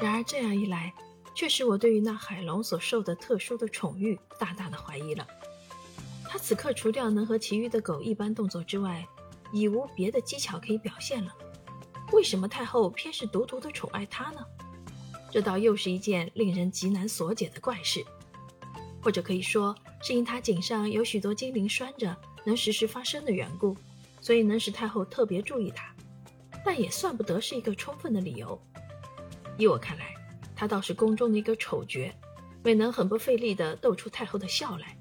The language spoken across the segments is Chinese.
然而这样一来，却使我对于那海龙所受的特殊的宠遇大大的怀疑了。他此刻除掉能和其余的狗一般动作之外，已无别的技巧可以表现了。为什么太后偏是独独的宠爱他呢？这倒又是一件令人极难所解的怪事。或者可以说，是因他颈上有许多精灵拴着，能时时发声的缘故，所以能使太后特别注意他。但也算不得是一个充分的理由。依我看来，他倒是宫中的一个丑角，未能很不费力地逗出太后的笑来。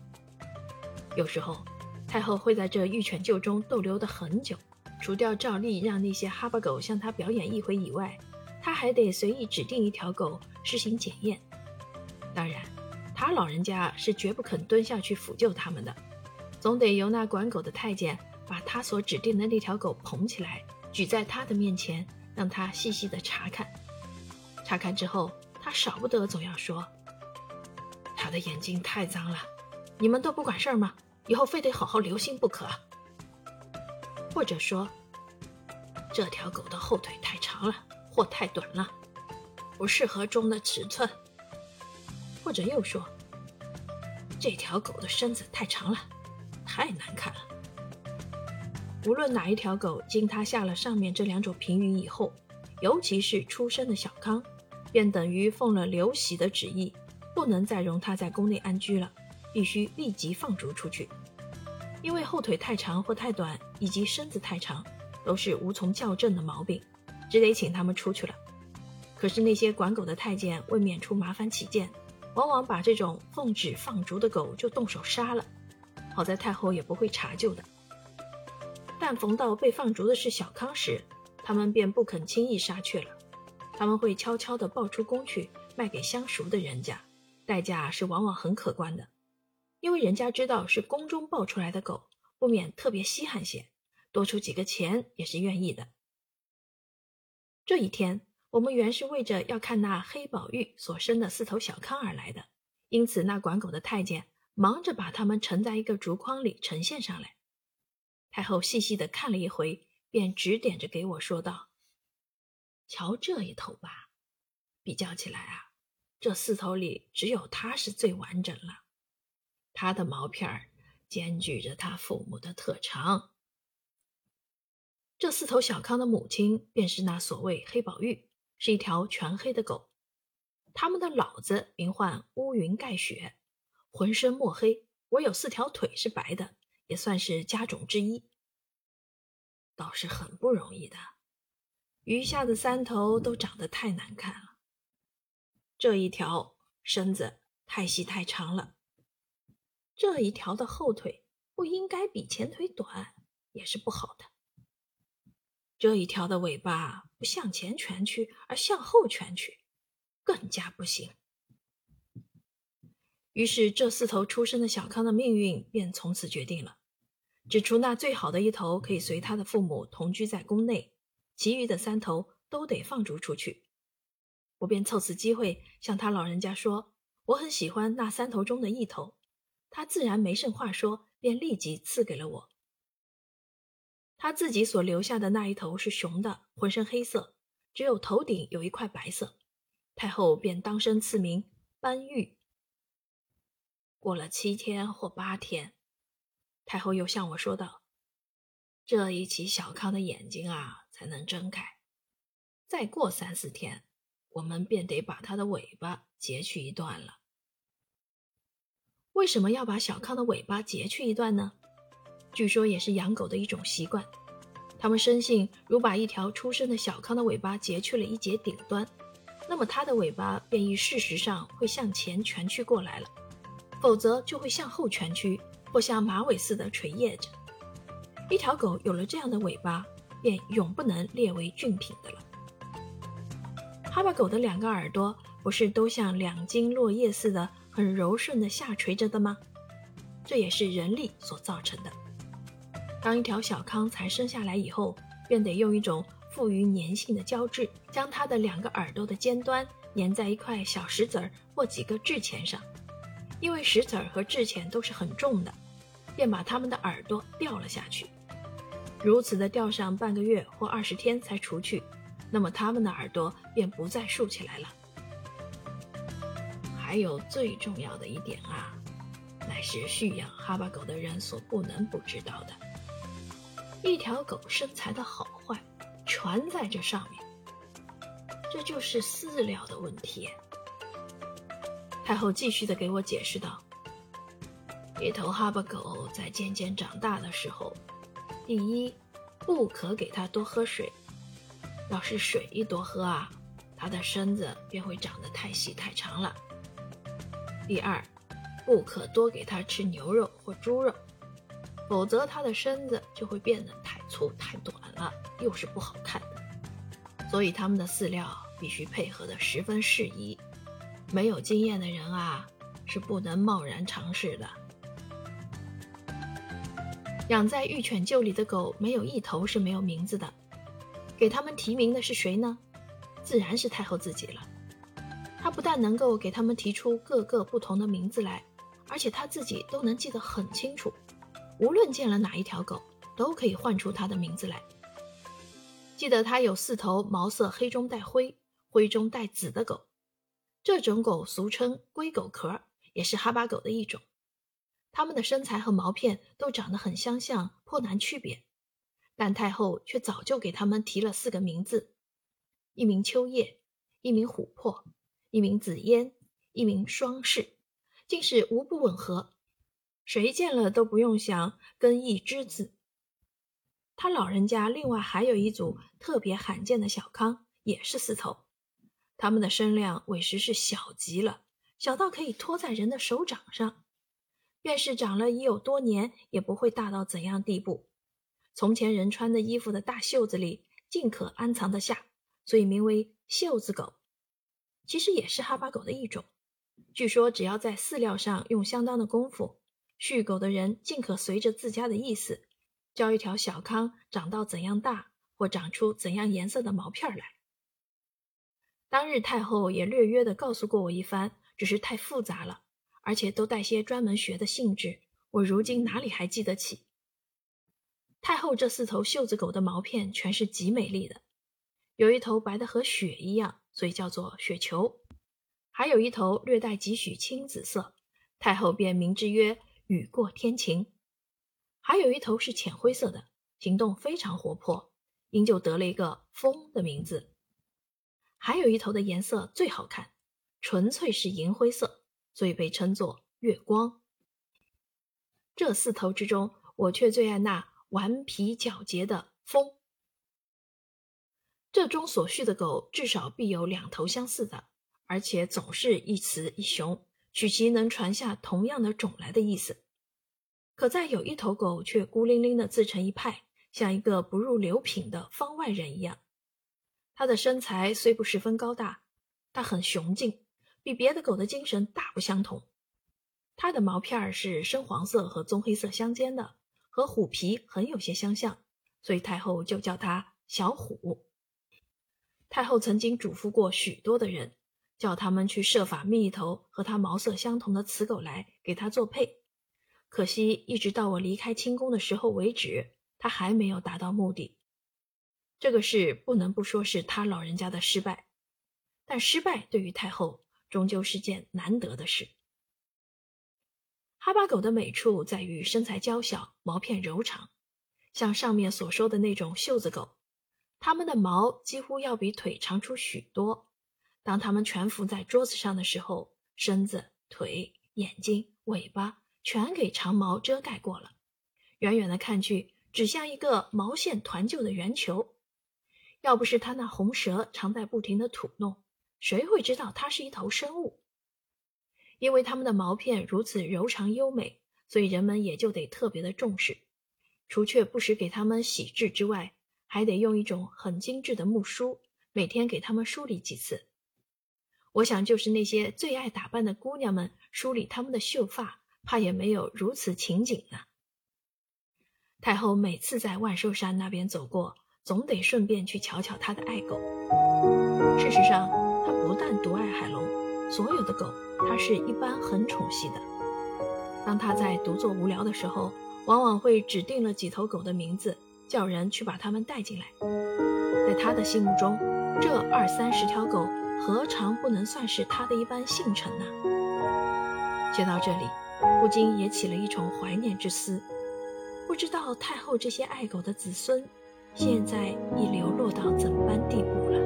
有时候，太后会在这御犬厩中逗留得很久，除掉照例让那些哈巴狗向他表演一回以外，他还得随意指定一条狗施行检验。当然，他老人家是绝不肯蹲下去抚救他们的，总得由那管狗的太监把他所指定的那条狗捧起来，举在他的面前，让他细细的查看。查看之后，他少不得总要说：“他的眼睛太脏了，你们都不管事儿吗？以后非得好好留心不可。”或者说：“这条狗的后腿太长了，或太短了，不适合中的尺寸。”或者又说：“这条狗的身子太长了，太难看了。”无论哪一条狗，经他下了上面这两种评语以后，尤其是出生的小康。便等于奉了刘喜的旨意，不能再容他在宫内安居了，必须立即放逐出去。因为后腿太长或太短，以及身子太长，都是无从校正的毛病，只得请他们出去了。可是那些管狗的太监为免出麻烦起见，往往把这种奉旨放逐的狗就动手杀了。好在太后也不会查究的。但逢到被放逐的是小康时，他们便不肯轻易杀却了。他们会悄悄地抱出宫去卖给相熟的人家，代价是往往很可观的，因为人家知道是宫中抱出来的狗，不免特别稀罕些，多出几个钱也是愿意的。这一天，我们原是为着要看那黑宝玉所生的四头小康而来的，因此那管狗的太监忙着把它们盛在一个竹筐里呈现上来。太后细细地看了一回，便指点着给我说道。瞧这一头吧，比较起来啊，这四头里只有它是最完整了。它的毛片儿兼具着它父母的特长。这四头小康的母亲便是那所谓黑宝玉，是一条全黑的狗。他们的老子名唤乌云盖雪，浑身墨黑，唯有四条腿是白的，也算是家种之一，倒是很不容易的。余下的三头都长得太难看了。这一条身子太细太长了，这一条的后腿不应该比前腿短，也是不好的。这一条的尾巴不向前蜷曲，而向后蜷曲，更加不行。于是这四头出生的小康的命运便从此决定了，只除那最好的一头可以随他的父母同居在宫内。其余的三头都得放逐出去，我便凑此机会向他老人家说，我很喜欢那三头中的一头，他自然没甚话说，便立即赐给了我。他自己所留下的那一头是雄的，浑身黑色，只有头顶有一块白色，太后便当生赐名斑玉。过了七天或八天，太后又向我说道：“这一起小康的眼睛啊。”才能睁开。再过三四天，我们便得把它的尾巴截去一段了。为什么要把小康的尾巴截去一段呢？据说也是养狗的一种习惯。他们深信，如把一条出生的小康的尾巴截去了一截顶端，那么它的尾巴便以事实上会向前蜷曲过来了，否则就会向后蜷曲，或像马尾似的垂叶着。一条狗有了这样的尾巴。便永不能列为俊品的了。哈巴狗的两个耳朵不是都像两茎落叶似的很柔顺的下垂着的吗？这也是人力所造成的。当一条小康才生下来以后，便得用一种富于粘性的胶质，将它的两个耳朵的尖端粘在一块小石子儿或几个痣钱上。因为石子儿和痣钱都是很重的，便把它们的耳朵掉了下去。如此的吊上半个月或二十天才除去，那么它们的耳朵便不再竖起来了，还有最重要的一点啊，乃是驯养哈巴狗的人所不能不知道的。一条狗身材的好坏，全在这上面。这就是饲料的问题。太后继续的给我解释道：“一头哈巴狗在渐渐长大的时候，第一，不可给它多喝水。要是水一多喝啊，它的身子便会长得太细太长了。第二，不可多给它吃牛肉或猪肉，否则它的身子就会变得太粗太短了，又是不好看的。所以它们的饲料。”必须配合的十分适宜，没有经验的人啊是不能贸然尝试的。养在玉犬厩里的狗没有一头是没有名字的，给他们提名的是谁呢？自然是太后自己了。她不但能够给他们提出各个不同的名字来，而且她自己都能记得很清楚，无论见了哪一条狗，都可以唤出它的名字来。记得它有四头毛色黑中带灰。灰中带紫的狗，这种狗俗称龟狗壳，也是哈巴狗的一种。他们的身材和毛片都长得很相像，颇难区别。但太后却早就给他们提了四个名字：一名秋叶，一名琥珀，一名紫烟，一名双翅，竟是无不吻合，谁见了都不用想跟一只字。他老人家另外还有一组特别罕见的小康，也是四头。他们的身量委实是小极了，小到可以托在人的手掌上。便是长了已有多年，也不会大到怎样地步。从前人穿的衣服的大袖子里，尽可安藏得下，所以名为袖子狗。其实也是哈巴狗的一种。据说只要在饲料上用相当的功夫，畜狗的人尽可随着自家的意思，教一条小康长到怎样大，或长出怎样颜色的毛片来。当日太后也略约的告诉过我一番，只是太复杂了，而且都带些专门学的性质，我如今哪里还记得起？太后这四头袖子狗的毛片全是极美丽的，有一头白的和雪一样，所以叫做雪球；还有一头略带几许青紫色，太后便名之曰雨过天晴；还有一头是浅灰色的，行动非常活泼，因就得了一个风的名字。还有一头的颜色最好看，纯粹是银灰色，所以被称作月光。这四头之中，我却最爱那顽皮狡黠的风。这中所蓄的狗至少必有两头相似的，而且总是一雌一雄，取其能传下同样的种来的意思。可在有一头狗却孤零零的自成一派，像一个不入流品的方外人一样。它的身材虽不十分高大，但很雄劲，比别的狗的精神大不相同。它的毛片是深黄色和棕黑色相间的，和虎皮很有些相像，所以太后就叫它小虎。太后曾经嘱咐过许多的人，叫他们去设法觅一头和它毛色相同的雌狗来给它做配。可惜一直到我离开清宫的时候为止，它还没有达到目的。这个事不能不说是他老人家的失败，但失败对于太后终究是件难得的事。哈巴狗的美处在于身材娇小，毛片柔长，像上面所说的那种袖子狗，它们的毛几乎要比腿长出许多。当它们蜷伏在桌子上的时候，身子、腿、眼睛、尾巴全给长毛遮盖过了，远远的看去，只像一个毛线团就的圆球。要不是它那红舌常在不停的吐弄，谁会知道它是一头生物？因为它们的毛片如此柔长优美，所以人们也就得特别的重视。除却不时给它们洗治之外，还得用一种很精致的木梳，每天给它们梳理几次。我想，就是那些最爱打扮的姑娘们梳理她们的秀发，怕也没有如此情景呢。太后每次在万寿山那边走过。总得顺便去瞧瞧她的爱狗。事实上，他不但独爱海龙，所有的狗他是一般很宠惜的。当他在独坐无聊的时候，往往会指定了几头狗的名字，叫人去把它们带进来。在他的心目中，这二三十条狗何尝不能算是他的一般幸臣呢？写到这里，不禁也起了一种怀念之思。不知道太后这些爱狗的子孙，现在已流落到怎般地步了。